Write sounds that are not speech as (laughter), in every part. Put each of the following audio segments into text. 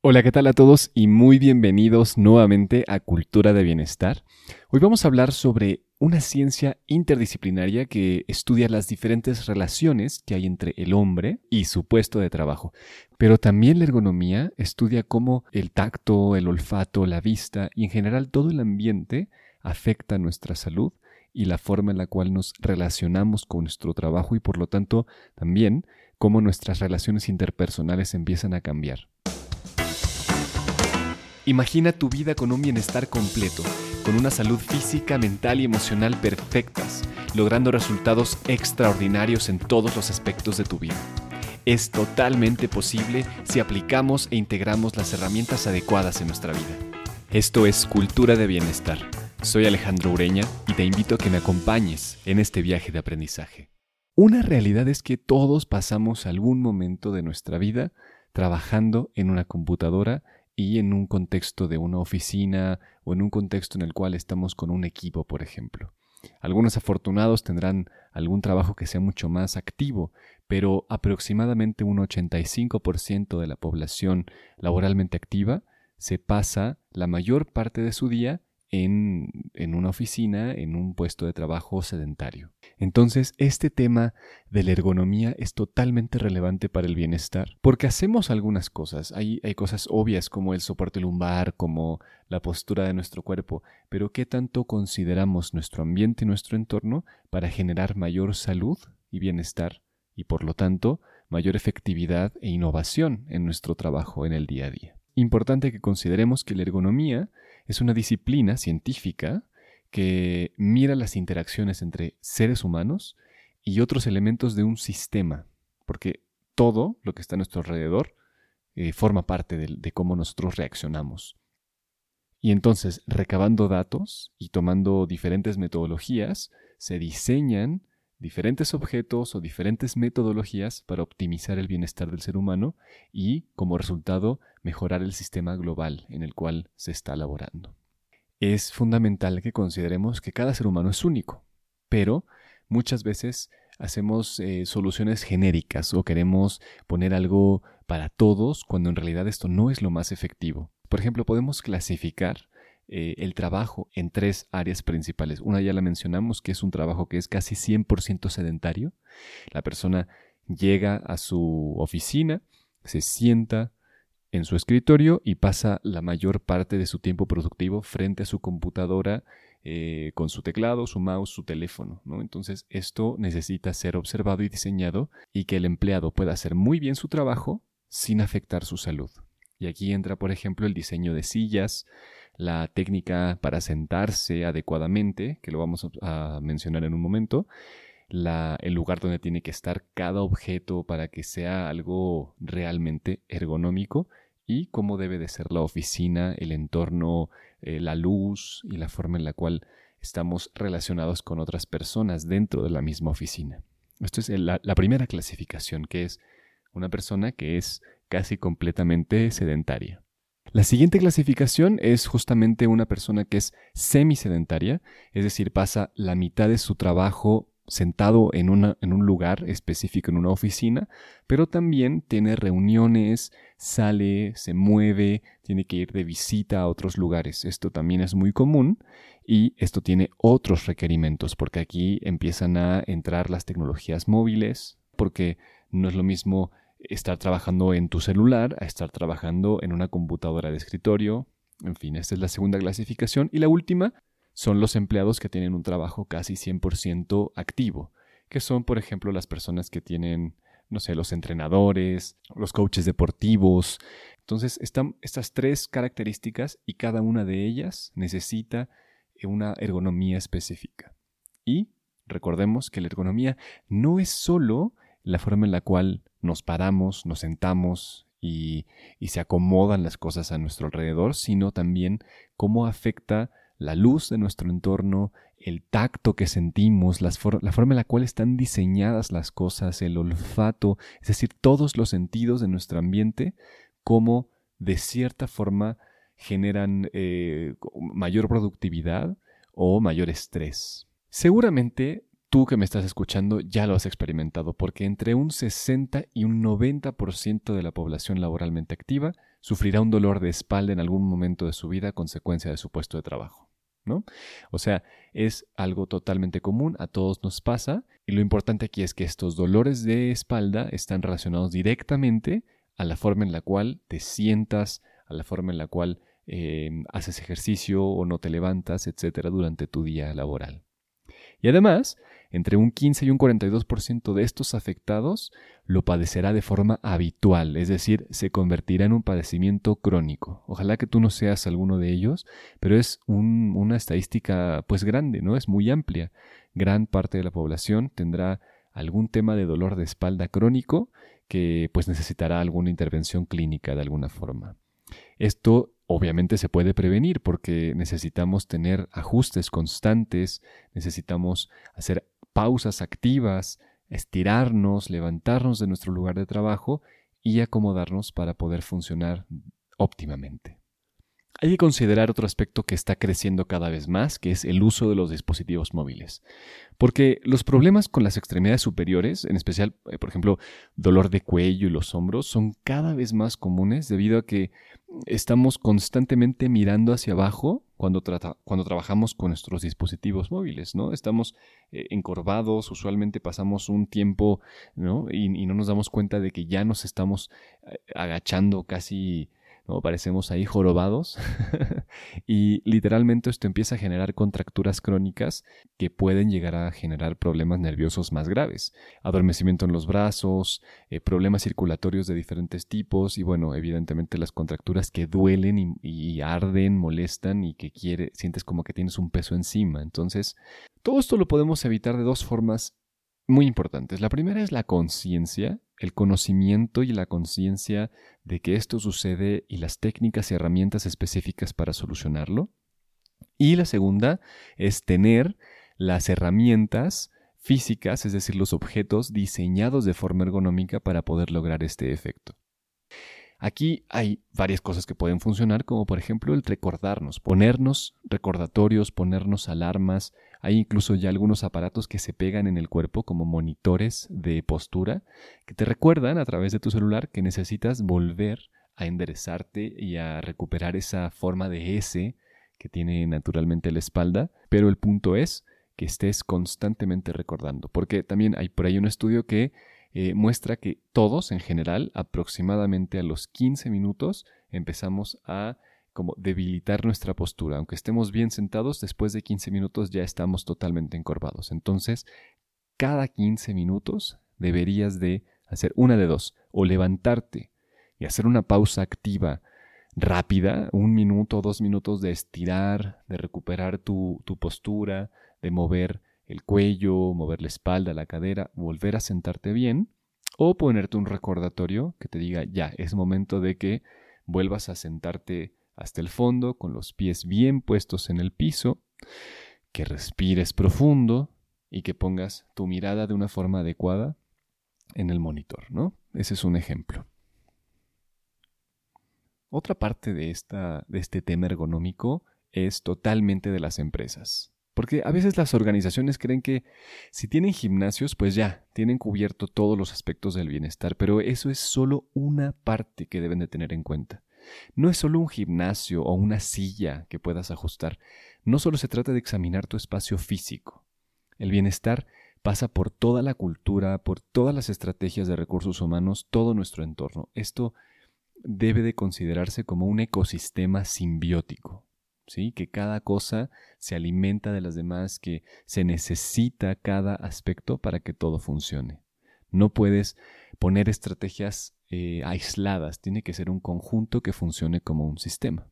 Hola, ¿qué tal a todos? Y muy bienvenidos nuevamente a Cultura de Bienestar. Hoy vamos a hablar sobre una ciencia interdisciplinaria que estudia las diferentes relaciones que hay entre el hombre y su puesto de trabajo. Pero también la ergonomía estudia cómo el tacto, el olfato, la vista y en general todo el ambiente afecta nuestra salud y la forma en la cual nos relacionamos con nuestro trabajo y por lo tanto también cómo nuestras relaciones interpersonales empiezan a cambiar. Imagina tu vida con un bienestar completo, con una salud física, mental y emocional perfectas, logrando resultados extraordinarios en todos los aspectos de tu vida. Es totalmente posible si aplicamos e integramos las herramientas adecuadas en nuestra vida. Esto es Cultura de Bienestar. Soy Alejandro Ureña y te invito a que me acompañes en este viaje de aprendizaje. Una realidad es que todos pasamos algún momento de nuestra vida trabajando en una computadora y en un contexto de una oficina o en un contexto en el cual estamos con un equipo, por ejemplo. Algunos afortunados tendrán algún trabajo que sea mucho más activo, pero aproximadamente un 85% de la población laboralmente activa se pasa la mayor parte de su día en, una oficina, en un puesto de trabajo sedentario. Entonces, este tema de la ergonomía es totalmente relevante para el bienestar, porque hacemos algunas cosas. Hay, hay cosas obvias como el soporte lumbar, como la postura de nuestro cuerpo, pero ¿qué tanto consideramos nuestro ambiente y nuestro entorno para generar mayor salud y bienestar y, por lo tanto, mayor efectividad e innovación en nuestro trabajo en el día a día? Importante que consideremos que la ergonomía es una disciplina científica que mira las interacciones entre seres humanos y otros elementos de un sistema, porque todo lo que está a nuestro alrededor eh, forma parte de, de cómo nosotros reaccionamos. Y entonces, recabando datos y tomando diferentes metodologías, se diseñan diferentes objetos o diferentes metodologías para optimizar el bienestar del ser humano y, como resultado, mejorar el sistema global en el cual se está elaborando. Es fundamental que consideremos que cada ser humano es único, pero muchas veces hacemos eh, soluciones genéricas o queremos poner algo para todos cuando en realidad esto no es lo más efectivo. Por ejemplo, podemos clasificar eh, el trabajo en tres áreas principales. Una ya la mencionamos, que es un trabajo que es casi 100% sedentario. La persona llega a su oficina, se sienta en su escritorio y pasa la mayor parte de su tiempo productivo frente a su computadora eh, con su teclado, su mouse, su teléfono. Entonces esto necesita ser observado y diseñado y que el empleado pueda hacer muy bien su trabajo sin afectar su salud. Y aquí entra, por ejemplo, el diseño de sillas, la técnica para sentarse adecuadamente, que lo vamos a mencionar en un momento, el lugar donde tiene que estar cada objeto para que sea algo realmente ergonómico y cómo debe de ser la oficina, el entorno, eh, la luz y la forma en la cual estamos relacionados con otras personas dentro de la misma oficina. Esto es la primera clasificación, que es una persona que es casi completamente sedentaria. La siguiente clasificación es justamente una persona que es semisedentaria, es decir, pasa la mitad de su trabajo sentado en, en, un lugar específico, en una oficina, pero también tiene reuniones, sale, se mueve, tiene que ir de visita a otros lugares. Esto también es muy común y esto tiene otros requerimientos, porque aquí empiezan a entrar las tecnologías móviles, porque no es lo mismo estar trabajando en tu celular a estar trabajando en una computadora de escritorio. En fin, esta es la segunda clasificación. Y la última son los empleados que tienen un trabajo casi 100% activo, que son, por ejemplo, las personas que tienen, no sé, los entrenadores, los coaches deportivos. Entonces, están estas tres características y cada una de ellas necesita una ergonomía específica. Y recordemos que la ergonomía no es solo la forma en la cual nos paramos, nos sentamos y, se acomodan las cosas a nuestro alrededor, sino también cómo afecta la luz de nuestro entorno, el tacto que sentimos, la forma en la cual están diseñadas las cosas, el olfato, es decir, todos los sentidos de nuestro ambiente, cómo de cierta forma generan eh, mayor productividad o mayor estrés. Seguramente tú que me estás escuchando ya lo has experimentado, porque entre un 60 y un 90% de la población laboralmente activa sufrirá un dolor de espalda en algún momento de su vida a consecuencia de su puesto de trabajo. ¿no? O sea, es algo totalmente común, a todos nos pasa, y lo importante aquí es que estos dolores de espalda están relacionados directamente a la forma en la cual te sientas, a la forma en la cual eh, haces ejercicio o no te levantas, etcétera, durante tu día laboral. Y además, entre un 15 y un 42% de estos afectados lo padecerá de forma habitual, es decir, se convertirá en un padecimiento crónico. Ojalá que tú no seas alguno de ellos, pero es una estadística pues grande, ¿no? Es muy amplia. Gran parte de la población tendrá algún tema de dolor de espalda crónico que pues necesitará alguna intervención clínica de alguna forma. Esto obviamente se puede prevenir porque necesitamos tener ajustes constantes, necesitamos hacer pausas activas, estirarnos, levantarnos de nuestro lugar de trabajo y acomodarnos para poder funcionar óptimamente. Hay que considerar otro aspecto que está creciendo cada vez más, que es el uso de los dispositivos móviles. Porque los problemas con las extremidades superiores, en especial, eh, por ejemplo, dolor de cuello y los hombros, son cada vez más comunes debido a que estamos constantemente mirando hacia abajo cuando, cuando trabajamos con nuestros dispositivos móviles, ¿no? Estamos eh, encorvados, usualmente pasamos un tiempo, ¿no? Y, y, no nos damos cuenta de que ya nos estamos eh, agachando casi Parecemos ahí jorobados (laughs) y literalmente esto empieza a generar contracturas crónicas que pueden llegar a generar problemas nerviosos más graves. Adormecimiento en los brazos, eh, problemas circulatorios de diferentes tipos y bueno, evidentemente las contracturas que duelen y, y arden, molestan y que quiere, sientes como que tienes un peso encima. Entonces, todo esto lo podemos evitar de dos formas muy importantes. La primera es la conciencia, el conocimiento y la conciencia de que esto sucede y las técnicas y herramientas específicas para solucionarlo. Y la segunda es tener las herramientas físicas, es decir, los objetos diseñados de forma ergonómica para poder lograr este efecto. Aquí hay varias cosas que pueden funcionar, como por ejemplo el recordarnos, ponernos recordatorios, ponernos alarmas. Hay incluso ya algunos aparatos que se pegan en el cuerpo como monitores de postura que te recuerdan a través de tu celular que necesitas volver a enderezarte y a recuperar esa forma de S que tiene naturalmente la espalda. Pero el punto es que estés constantemente recordando, porque también hay por ahí un estudio que eh, muestra que todos en general, aproximadamente a los 15 minutos, empezamos a como debilitar nuestra postura. Aunque estemos bien sentados, después de 15 minutos ya estamos totalmente encorvados. Entonces, cada 15 minutos deberías de hacer una de dos, o levantarte y hacer una pausa activa rápida, un minuto dos minutos de estirar, de recuperar tu, tu postura, de mover el cuello, mover la espalda, la cadera, volver a sentarte bien o ponerte un recordatorio que te diga ya, es momento de que vuelvas a sentarte hasta el fondo con los pies bien puestos en el piso, que respires profundo y que pongas tu mirada de una forma adecuada en el monitor, ¿no? Ese es un ejemplo. Otra parte de, esta, de este tema ergonómico es totalmente de las empresas. Porque a veces las organizaciones creen que si tienen gimnasios, pues ya, tienen cubierto todos los aspectos del bienestar, pero eso es solo una parte que deben de tener en cuenta. No es solo un gimnasio o una silla que puedas ajustar, no solo se trata de examinar tu espacio físico. El bienestar pasa por toda la cultura, por todas las estrategias de recursos humanos, todo nuestro entorno. Esto debe de considerarse como un ecosistema simbiótico que cada cosa se alimenta de las demás, que se necesita cada aspecto para que todo funcione. No puedes poner estrategias eh, aisladas, tiene que ser un conjunto que funcione como un sistema.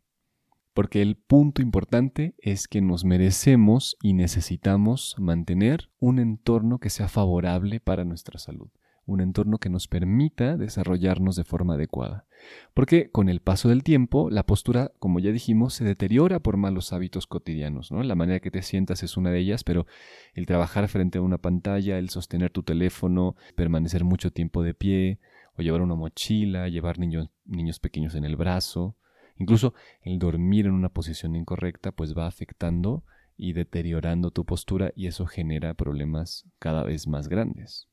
Porque el punto importante es que nos merecemos y necesitamos mantener un entorno que sea favorable para nuestra salud un entorno que nos permita desarrollarnos de forma adecuada. Porque con el paso del tiempo, la postura, como ya dijimos, se deteriora por malos hábitos cotidianos. ¿no? La manera que te sientas es una de ellas, pero el trabajar frente a una pantalla, el sostener tu teléfono, permanecer mucho tiempo de pie, o llevar una mochila, llevar niños, niños pequeños en el brazo, incluso el dormir en una posición incorrecta, pues va afectando y deteriorando tu postura y eso genera problemas cada vez más grandes.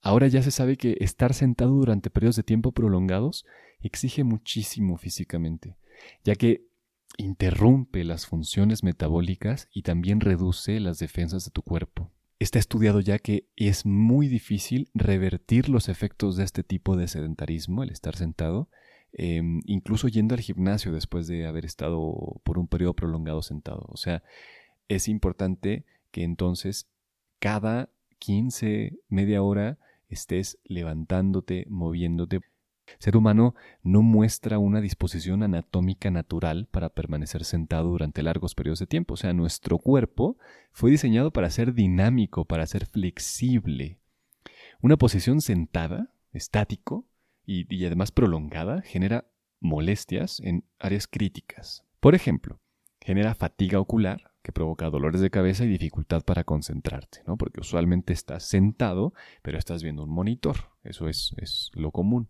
Ahora ya se sabe que estar sentado durante periodos de tiempo prolongados exige muchísimo físicamente, ya que interrumpe las funciones metabólicas y también reduce las defensas de tu cuerpo. Está estudiado ya que es muy difícil revertir los efectos de este tipo de sedentarismo, el estar sentado, em, incluso yendo al gimnasio después de haber estado por un periodo prolongado sentado. O sea, es importante que entonces cada 15, media hora estés levantándote, moviéndote. Ser humano no muestra una disposición anatómica natural para permanecer sentado durante largos periodos de tiempo. O sea, nuestro cuerpo fue diseñado para ser dinámico, para ser flexible. Una posición sentada, estático y, y además prolongada genera molestias en áreas críticas. Por ejemplo, genera fatiga ocular, que provoca dolores de cabeza y dificultad para concentrarte, ¿no? Porque usualmente estás sentado, pero estás viendo un monitor. Eso es, es lo común.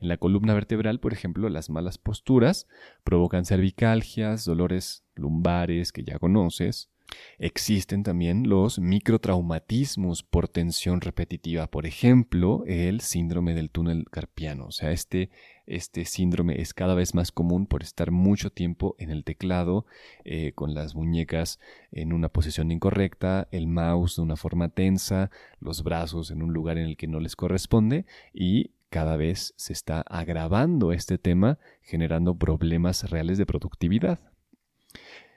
En la columna vertebral, por ejemplo, las malas posturas provocan cervicalgias, dolores lumbares que ya conoces, Existen también los microtraumatismos por tensión repetitiva, por ejemplo, el síndrome del túnel carpiano. O sea, este, este síndrome es cada vez más común por estar mucho tiempo en el teclado, eh, con las muñecas en una posición incorrecta, el mouse de una forma tensa, los brazos en un lugar en el que no les corresponde y cada vez se está agravando este tema, generando problemas reales de productividad.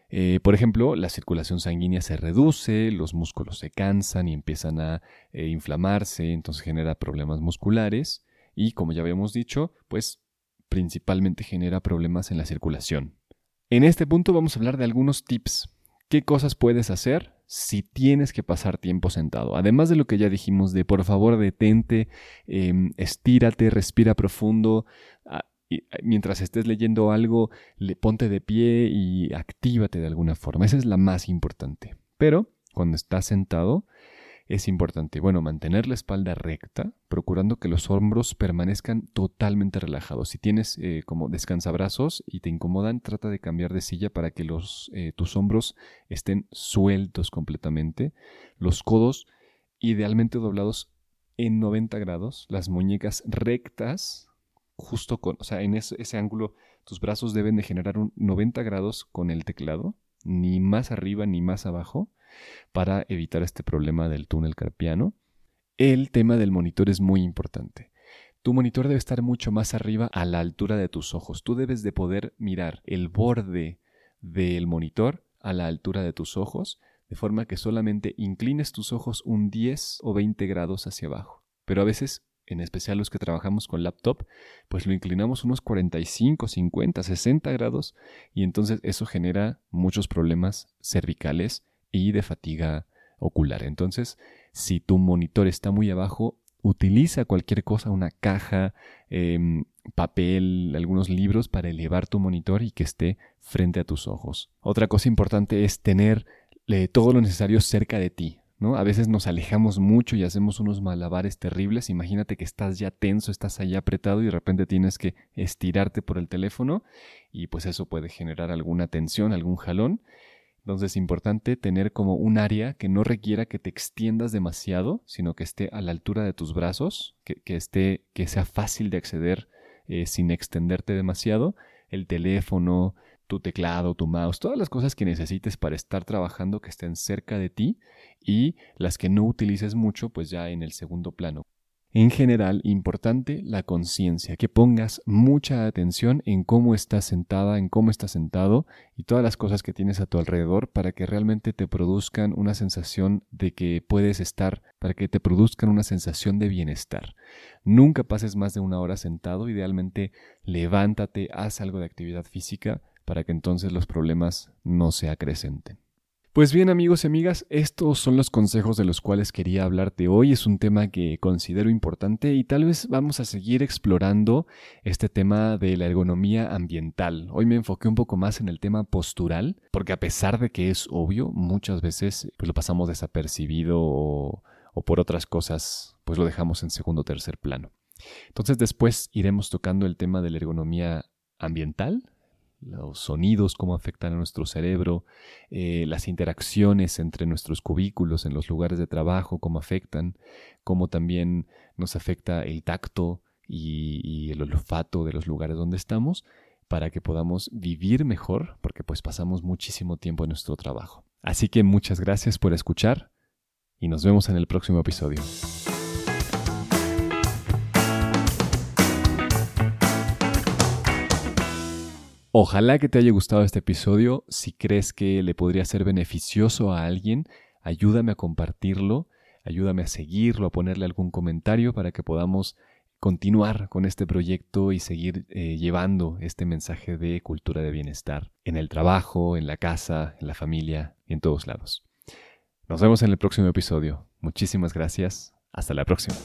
Eh, por ejemplo, la circulación sanguínea se reduce, los músculos se cansan y empiezan a eh, inflamarse, entonces genera problemas musculares y, como ya habíamos dicho, pues principalmente genera problemas en la circulación. En este punto vamos a hablar de algunos tips. ¿Qué cosas puedes hacer si tienes que pasar tiempo sentado? Además de lo que ya dijimos de por favor detente, em, estírate, respira profundo, y mientras estés leyendo algo, le ponte de pie y actívate de alguna forma. Esa es la más importante. Pero cuando estás sentado, es importante, bueno, mantener la espalda recta, procurando que los hombros permanezcan totalmente relajados. Si tienes eh, como descansabrazos y te incomodan, trata de cambiar de silla para que eh, tus hombros estén sueltos completamente. Los codos idealmente doblados en 90 grados, las muñecas rectas justo con, o sea, en ese, ángulo tus brazos deben de generar un 90 grados con el teclado, ni más arriba ni más abajo, para evitar este problema del túnel carpiano. El tema del monitor es muy importante. Tu monitor debe estar mucho más arriba a la altura de tus ojos. Tú debes de poder mirar el borde del monitor a la altura de tus ojos, de forma que solamente inclines tus ojos un 10 o 20 grados hacia abajo. Pero a veces en especial los que trabajamos con laptop, pues lo inclinamos unos 45, 50, 60 grados y entonces eso genera muchos problemas cervicales y de fatiga ocular. Entonces, si tu monitor está muy abajo, utiliza cualquier cosa, una caja, em, papel, algunos libros para elevar tu monitor y que esté frente a tus ojos. Otra cosa importante es tener eh, todo lo necesario cerca de ti. A veces nos alejamos mucho y hacemos unos malabares terribles. Imagínate que estás ya tenso, estás allá apretado y de repente tienes que estirarte por el teléfono y pues eso puede generar alguna tensión, algún jalón. Entonces es importante tener como un área que no requiera que te extiendas demasiado, sino que esté a la altura de tus brazos, que, esté, que sea fácil de acceder eh, sin extenderte demasiado. El teléfono, tu teclado, tu mouse, todas las cosas que necesites para estar trabajando que estén cerca de ti y las que no utilices mucho pues ya en el segundo plano. En general, importante la conciencia, que pongas mucha atención en cómo estás sentada, en cómo estás sentado y todas las cosas que tienes a tu alrededor para que realmente te produzcan una sensación de que puedes estar, para que te produzcan una sensación de bienestar. Nunca pases más de una hora sentado, idealmente levántate, haz algo de actividad física para que entonces los problemas no se acrecenten. Pues bien amigos y amigas, estos son los consejos de los cuales quería hablarte hoy. Es un tema que considero importante y tal vez vamos a seguir explorando este tema de la ergonomía ambiental. Hoy me enfoqué un poco más en el tema postural, porque a pesar de que es obvio, muchas veces pues, lo pasamos desapercibido o, o por otras cosas, pues lo dejamos en segundo o tercer plano. Entonces después iremos tocando el tema de la ergonomía ambiental, los sonidos, cómo afectan a nuestro cerebro, eh, las interacciones entre nuestros cubículos en los lugares de trabajo, cómo afectan, cómo también nos afecta el tacto y, y el olfato de los lugares donde estamos para que podamos vivir mejor, porque pues pasamos muchísimo tiempo en nuestro trabajo. Así que muchas gracias por escuchar y nos vemos en el próximo episodio. Ojalá que te haya gustado este episodio. Si crees que le podría ser beneficioso a alguien, ayúdame a compartirlo, ayúdame a seguirlo, a ponerle algún comentario para que podamos continuar con este proyecto y seguir eh, llevando este mensaje de cultura de bienestar en el trabajo, en la casa, en la familia y en todos lados. Nos vemos en el próximo episodio. Muchísimas gracias. Hasta la próxima.